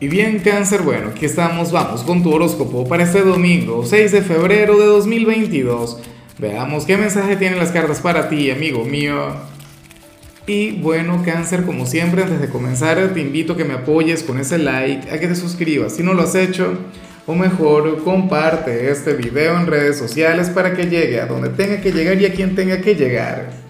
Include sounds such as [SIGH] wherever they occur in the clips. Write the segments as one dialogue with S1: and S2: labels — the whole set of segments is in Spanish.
S1: Y bien cáncer, bueno, aquí estamos, vamos con tu horóscopo para este domingo, 6 de febrero de 2022. Veamos qué mensaje tienen las cartas para ti, amigo mío. Y bueno, cáncer, como siempre, antes de comenzar, te invito a que me apoyes con ese like, a que te suscribas si no lo has hecho, o mejor, comparte este video en redes sociales para que llegue a donde tenga que llegar y a quien tenga que llegar.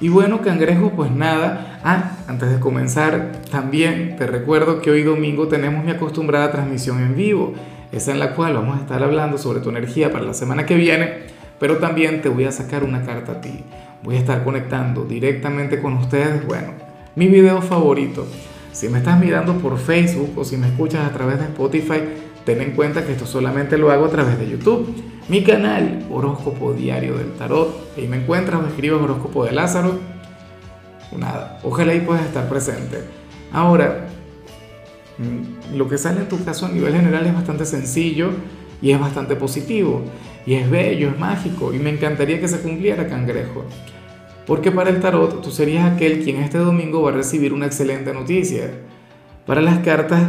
S1: Y bueno, cangrejo, pues nada. Ah, antes de comenzar, también te recuerdo que hoy domingo tenemos mi acostumbrada transmisión en vivo, esa en la cual vamos a estar hablando sobre tu energía para la semana que viene, pero también te voy a sacar una carta a ti. Voy a estar conectando directamente con ustedes, bueno, mi video favorito. Si me estás mirando por Facebook o si me escuchas a través de Spotify, ten en cuenta que esto solamente lo hago a través de YouTube. Mi canal, Horóscopo Diario del Tarot. Ahí me encuentras, me escribes Horóscopo de Lázaro. Nada, ojalá ahí puedas estar presente. Ahora, mm, lo que sale en tu caso a nivel general es bastante sencillo y es bastante positivo. Y es bello, es mágico. Y me encantaría que se cumpliera, cangrejo. Porque para el tarot tú serías aquel quien este domingo va a recibir una excelente noticia. Para las cartas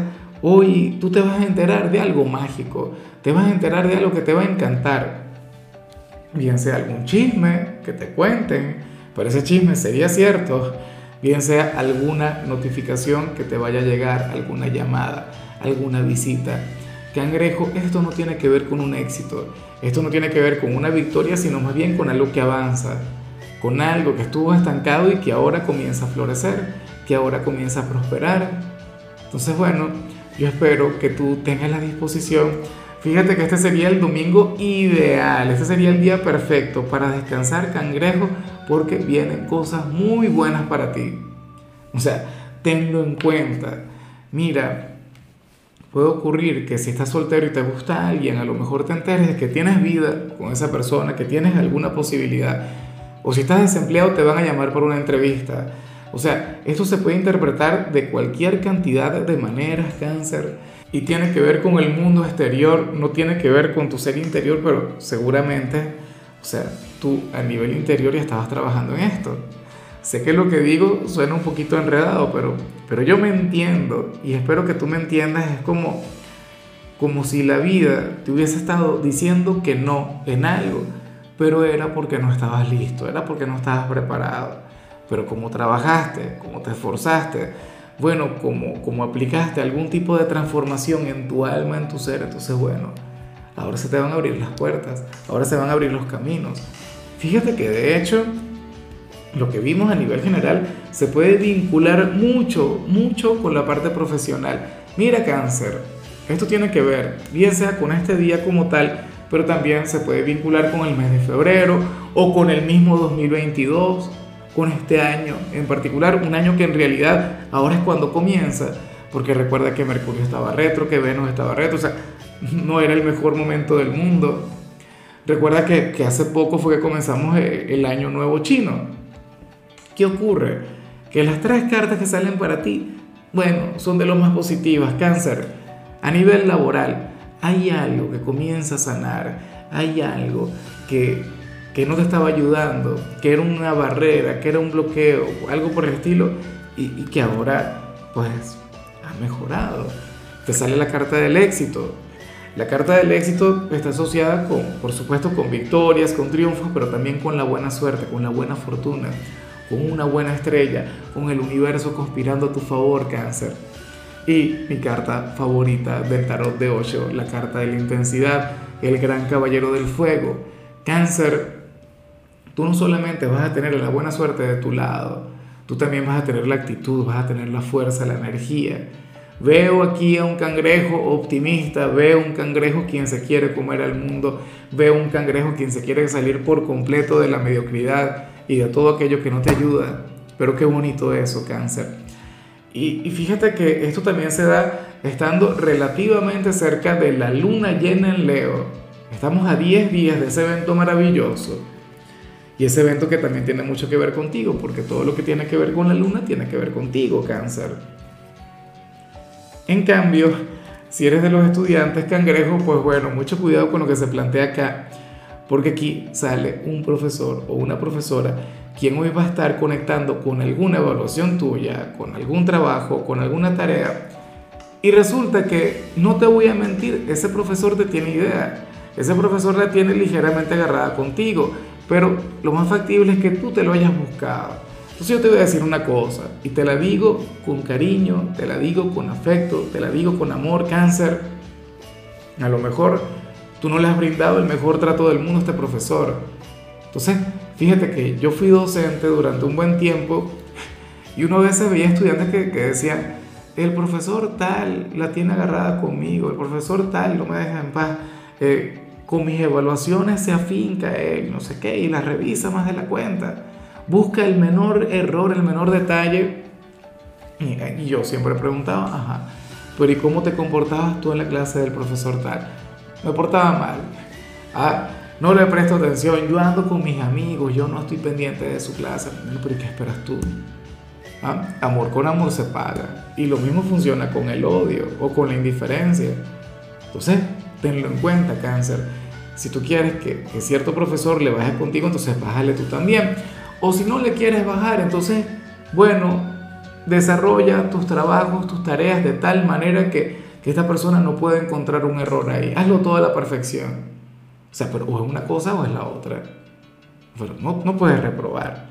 S1: Hoy tú te vas a enterar de algo mágico, te vas a enterar de algo que te va a encantar. Bien sea algún chisme que te cuenten, pero ese chisme sería cierto. Bien sea alguna notificación que te vaya a llegar, alguna llamada, alguna visita. Cangrejo, esto no tiene que ver con un éxito, esto no tiene que ver con una victoria, sino más bien con algo que avanza, con algo que estuvo estancado y que ahora comienza a florecer, que ahora comienza a prosperar. Entonces, bueno, yo espero que tú tengas la disposición. Fíjate que este sería el domingo ideal, este sería el día perfecto para descansar cangrejo porque vienen cosas muy buenas para ti. O sea, tenlo en cuenta. Mira, puede ocurrir que si estás soltero y te gusta alguien, a lo mejor te enteres de que tienes vida con esa persona, que tienes alguna posibilidad. O si estás desempleado te van a llamar por una entrevista o sea, esto se puede interpretar de cualquier cantidad de maneras, cáncer, y tiene que ver con el mundo exterior, no tiene que ver con tu ser interior, pero seguramente, o sea, tú a nivel interior ya estabas trabajando en esto. Sé que lo que digo suena un poquito enredado, pero, pero yo me entiendo y espero que tú me entiendas. Es como, como si la vida te hubiese estado diciendo que no en algo, pero era porque no estabas listo, era porque no estabas preparado pero como trabajaste, como te esforzaste, bueno, como, como aplicaste algún tipo de transformación en tu alma, en tu ser, entonces bueno, ahora se te van a abrir las puertas, ahora se van a abrir los caminos. Fíjate que de hecho, lo que vimos a nivel general se puede vincular mucho, mucho con la parte profesional. Mira cáncer, esto tiene que ver, bien sea con este día como tal, pero también se puede vincular con el mes de febrero o con el mismo 2022 con este año en particular, un año que en realidad ahora es cuando comienza, porque recuerda que Mercurio estaba retro, que Venus estaba retro, o sea, [LAUGHS] no era el mejor momento del mundo. Recuerda que, hace poco fue que comenzamos eh, el año nuevo chino. ¿Qué ocurre? Que las tres cartas que salen para ti, bueno, son de lo más positivas. Cáncer, a nivel laboral, hay algo que comienza a sanar, hay algo que que no te estaba ayudando, que era una barrera, que era un bloqueo, algo por el estilo, y, que ahora pues ha mejorado. Te sale la carta del éxito. La carta del éxito está asociada con, por supuesto, con victorias, con triunfos, pero también con la buena suerte, con la buena fortuna, con una buena estrella, con el universo conspirando a tu favor, cáncer. Y mi carta favorita del tarot de Osho, la carta de la intensidad, el gran caballero del fuego. Cáncer, tú no solamente vas a tener la buena suerte de tu lado, tú también vas a tener la actitud, vas a tener la fuerza, la energía. Veo aquí a un cangrejo optimista, veo un cangrejo quien se quiere comer al mundo, veo un cangrejo quien se quiere salir por completo de la mediocridad y de todo aquello que no te ayuda. Pero qué bonito eso, cáncer. Y, y fíjate que esto también se da estando relativamente cerca de la luna llena en Leo. Estamos a 10 días de ese evento maravilloso. Y ese evento que también tiene mucho que ver contigo, porque todo lo que tiene que ver con la luna tiene que ver contigo, cáncer. En cambio, si eres de los estudiantes cangrejo, pues bueno, mucho cuidado con lo que se plantea acá, porque aquí sale un profesor o una profesora quien hoy va a estar conectando con alguna evaluación tuya, con algún trabajo, con alguna tarea, Y resulta que, no te voy a mentir, ese profesor te tiene idea. Ese profesor la tiene ligeramente agarrada contigo, pero lo más factible es que tú te lo hayas buscado. Entonces yo te voy a decir una cosa, y te la digo con cariño, te la digo con afecto, te la digo con amor, cáncer. A lo mejor tú no le has brindado el mejor trato del mundo a este profesor. Entonces, fíjate que yo fui docente durante un buen tiempo y uno a veces veía estudiantes que, que decían, el profesor tal la tiene agarrada conmigo, el profesor tal no me deja en paz, eh, con mis evaluaciones se afinca él, no sé qué, y las revisa más de la cuenta, busca el menor error, el menor detalle. Y, yo siempre preguntaba, ajá, pero ¿y cómo te comportabas tú en la clase del profesor tal? Me portaba mal. Ah, no le presto atención, yo ando con mis amigos, yo no estoy pendiente de su clase. Pero ¿y qué esperas tú? ¿Ah? Amor con amor se paga. Y lo mismo funciona con el odio o con la indiferencia. Entonces, tenlo en cuenta, cáncer. Si tú quieres que, cierto profesor le baje contigo, entonces bájale tú también. O si no le quieres bajar, entonces, bueno, desarrolla tus trabajos, tus tareas de tal manera que, que esta persona no pueda encontrar un error ahí. Hazlo todo a la perfección. O sea, pero o es una cosa o es la otra. Pero no, no puedes reprobar.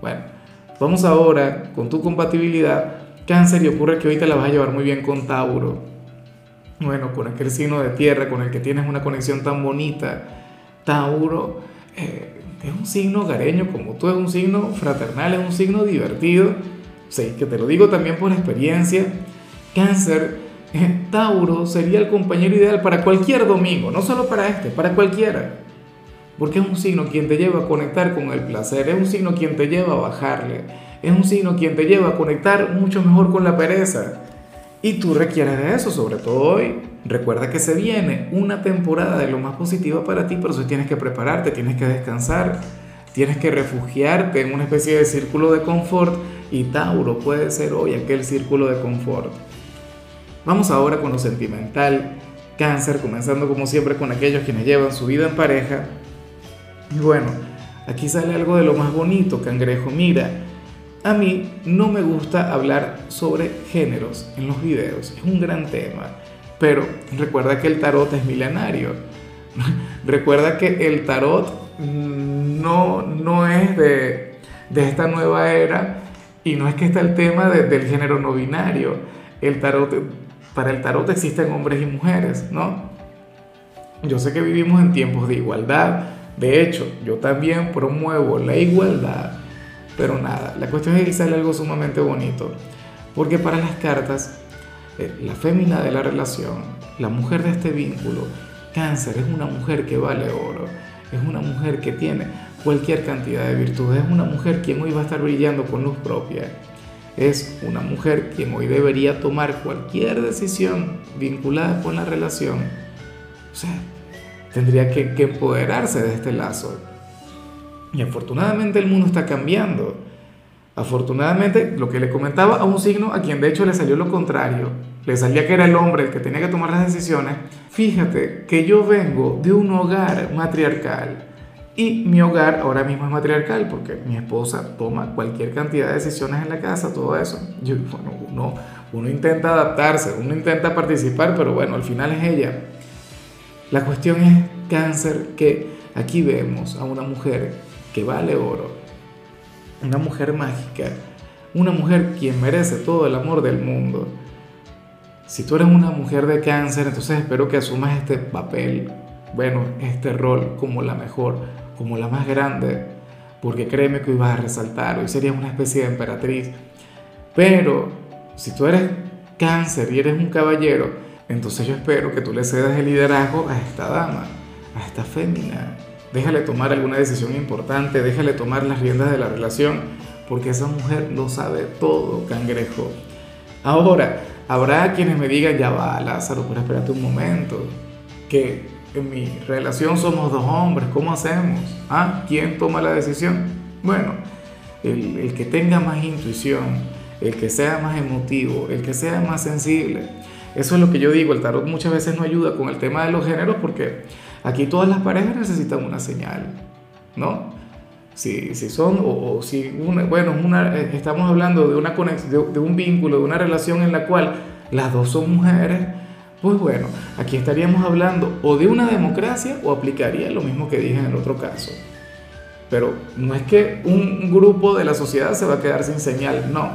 S1: Bueno. Vamos ahora con tu compatibilidad. Cáncer y ocurre que hoy te la vas a llevar muy bien con Tauro. Bueno, con aquel signo de tierra con el que tienes una conexión tan bonita. Tauro eh, es un signo gareño como tú, es un signo fraternal, es un signo divertido. Sí, que te lo digo también por experiencia. Cáncer, eh, Tauro sería el compañero ideal para cualquier domingo, no solo para este, para cualquiera. Porque es un signo quien te lleva a conectar con el placer, es un signo quien te lleva a bajarle, es un signo quien te lleva a conectar mucho mejor con la pereza. Y tú requieres de eso, sobre todo hoy. Recuerda que se viene una temporada de lo más positiva para ti, pero eso tienes que prepararte, tienes que descansar, tienes que refugiarte en una especie de círculo de confort y Tauro puede ser hoy aquel círculo de confort. Vamos ahora con lo sentimental. Cáncer, comenzando como siempre con aquellos quienes llevan su vida en pareja y bueno, aquí sale algo de lo más bonito, cangrejo. Mira, a mí no me gusta hablar sobre géneros en los videos, es un gran tema, pero recuerda que el tarot es milenario. [LAUGHS] recuerda que el tarot no, no es de, de esta nueva era y no es que está el tema del género no binario. El tarot, para el tarot existen hombres y mujeres, ¿no? Yo sé que vivimos en tiempos de igualdad, de hecho, yo también promuevo la igualdad, pero nada, la cuestión es que sale algo sumamente bonito, porque para las cartas, eh, la fémina de la relación, la mujer de este vínculo, cáncer, es una mujer que vale oro, es una mujer que tiene cualquier cantidad de virtudes, es una mujer quien hoy va a estar brillando con luz propia, es una mujer quien hoy debería tomar cualquier decisión vinculada con la relación. O sea, tendría que, empoderarse de este lazo. Y afortunadamente el mundo está cambiando. Afortunadamente, lo que le comentaba a un signo a quien de hecho le salió lo contrario, le salía que era el hombre el que tenía que tomar las decisiones, fíjate que yo vengo de un hogar matriarcal y mi hogar ahora mismo es matriarcal porque mi esposa toma cualquier cantidad de decisiones en la casa, todo eso. Yo, bueno, uno, uno intenta adaptarse, uno intenta participar, pero bueno, al final es ella. La cuestión es cáncer que aquí vemos a una mujer que vale oro, una mujer mágica, una mujer quien merece todo el amor del mundo. Si tú eres una mujer de cáncer, entonces espero que asumas este papel, bueno, este rol como la mejor, como la más grande, porque créeme que hoy vas a resaltar, hoy serías una especie de emperatriz. Pero si tú eres cáncer y eres un caballero, entonces yo espero que tú le cedas el liderazgo a esta dama, a esta fémina. Déjale tomar alguna decisión importante, déjale tomar las riendas de la relación, porque esa mujer lo sabe todo, cangrejo. Ahora, habrá quienes me digan, ya va, Lázaro, pero espérate un momento, que en mi relación somos dos hombres, ¿cómo hacemos? ¿Ah? ¿Quién toma la decisión? Bueno, el, el que tenga más intuición, el que sea más emotivo, el que sea más sensible, eso es lo que yo digo, el tarot muchas veces no ayuda con el tema de los géneros porque aquí todas las parejas necesitan una señal, ¿no? Si, son, o, si, una, bueno, una, eh, estamos hablando de, una conexión, de, un vínculo, de una relación en la cual las dos son mujeres, pues bueno, aquí estaríamos hablando o de una democracia o aplicaría lo mismo que dije en el otro caso. Pero no es que un grupo de la sociedad se va a quedar sin señal, no.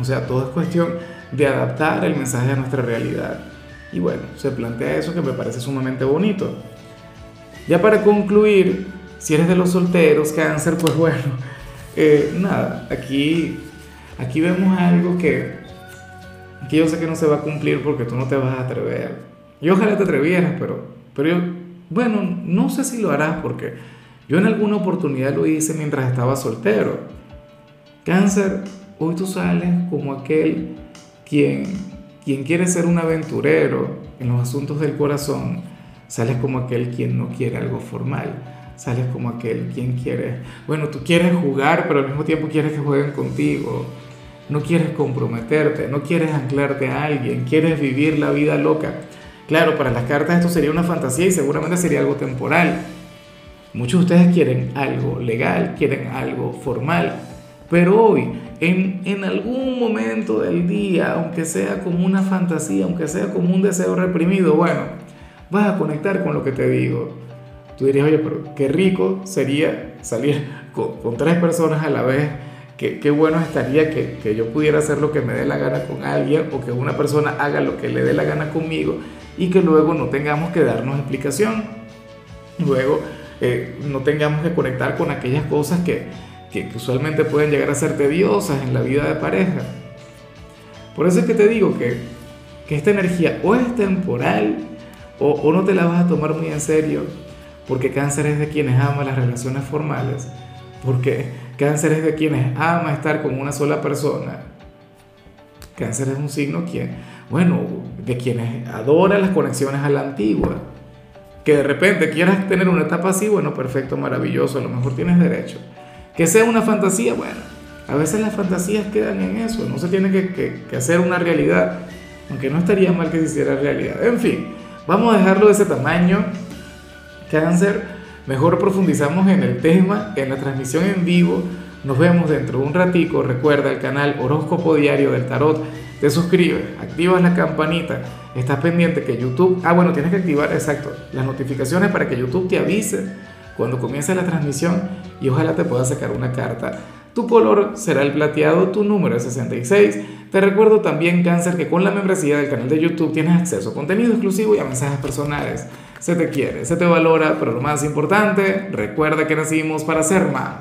S1: O sea, todo es cuestión de adaptar el mensaje a nuestra realidad. Y bueno, se plantea eso que me parece sumamente bonito. Ya para concluir, si eres de los solteros, cáncer, pues bueno, [LAUGHS] eh, nada, aquí, aquí vemos algo que, que yo sé que no se va a cumplir porque tú no te vas a atrever. Yo ojalá te atrevieras, pero, pero yo, bueno, no sé si lo harás porque yo en alguna oportunidad lo hice mientras estaba soltero. Cáncer, hoy tú sales como aquel quien, quien quiere ser un aventurero en los asuntos del corazón, sales como aquel quien no quiere algo formal sales como aquel quien quiere, bueno, tú quieres jugar, pero al mismo tiempo quieres que jueguen contigo, no quieres comprometerte, no quieres anclarte a alguien, quieres vivir la vida loca. Claro, para las cartas esto sería una fantasía y seguramente sería algo temporal. Muchos de ustedes quieren algo legal, quieren algo formal, pero hoy, en, algún momento del día, aunque sea como una fantasía, aunque sea como un deseo reprimido, bueno, vas a conectar con lo que te digo tú dirías, oye, pero qué rico sería salir con, tres personas a la vez, qué, qué bueno estaría que, que, yo pudiera hacer lo que me dé la gana con alguien o que una persona haga lo que le dé la gana conmigo y que luego no tengamos que darnos explicación. Luego eh, no tengamos que conectar con aquellas cosas que, que, usualmente pueden llegar a ser tediosas en la vida de pareja. Por eso es que te digo que, que esta energía o es temporal o, no te la vas a tomar muy en serio porque cáncer es de quienes ama las relaciones formales, porque cáncer es de quienes ama estar con una sola persona. Cáncer es un signo quien, bueno, de quienes adora las conexiones a la antigua. Que de repente quieras tener una etapa así, bueno, perfecto, maravilloso, a lo mejor tienes derecho. Que sea una fantasía, bueno, a veces las fantasías quedan en eso, no se tiene que, hacer una realidad, aunque no estaría mal que se hiciera realidad. En fin, vamos a dejarlo de ese tamaño cáncer, mejor profundizamos en el tema en la transmisión en vivo. Nos vemos dentro de un ratico. Recuerda el canal Horóscopo Diario del Tarot. Te suscribes, activas la campanita, estás pendiente que YouTube... Ah, bueno, tienes que activar, exacto, las notificaciones para que YouTube te avise cuando comience la transmisión y ojalá te pueda sacar una carta. Tu color será el plateado, tu número es 66. Te recuerdo también, Cáncer, que con la membresía del canal de YouTube tienes acceso a contenido exclusivo y a mensajes personales se te quiere, se te valora, pero lo más importante, recuerda que nacimos para ser más.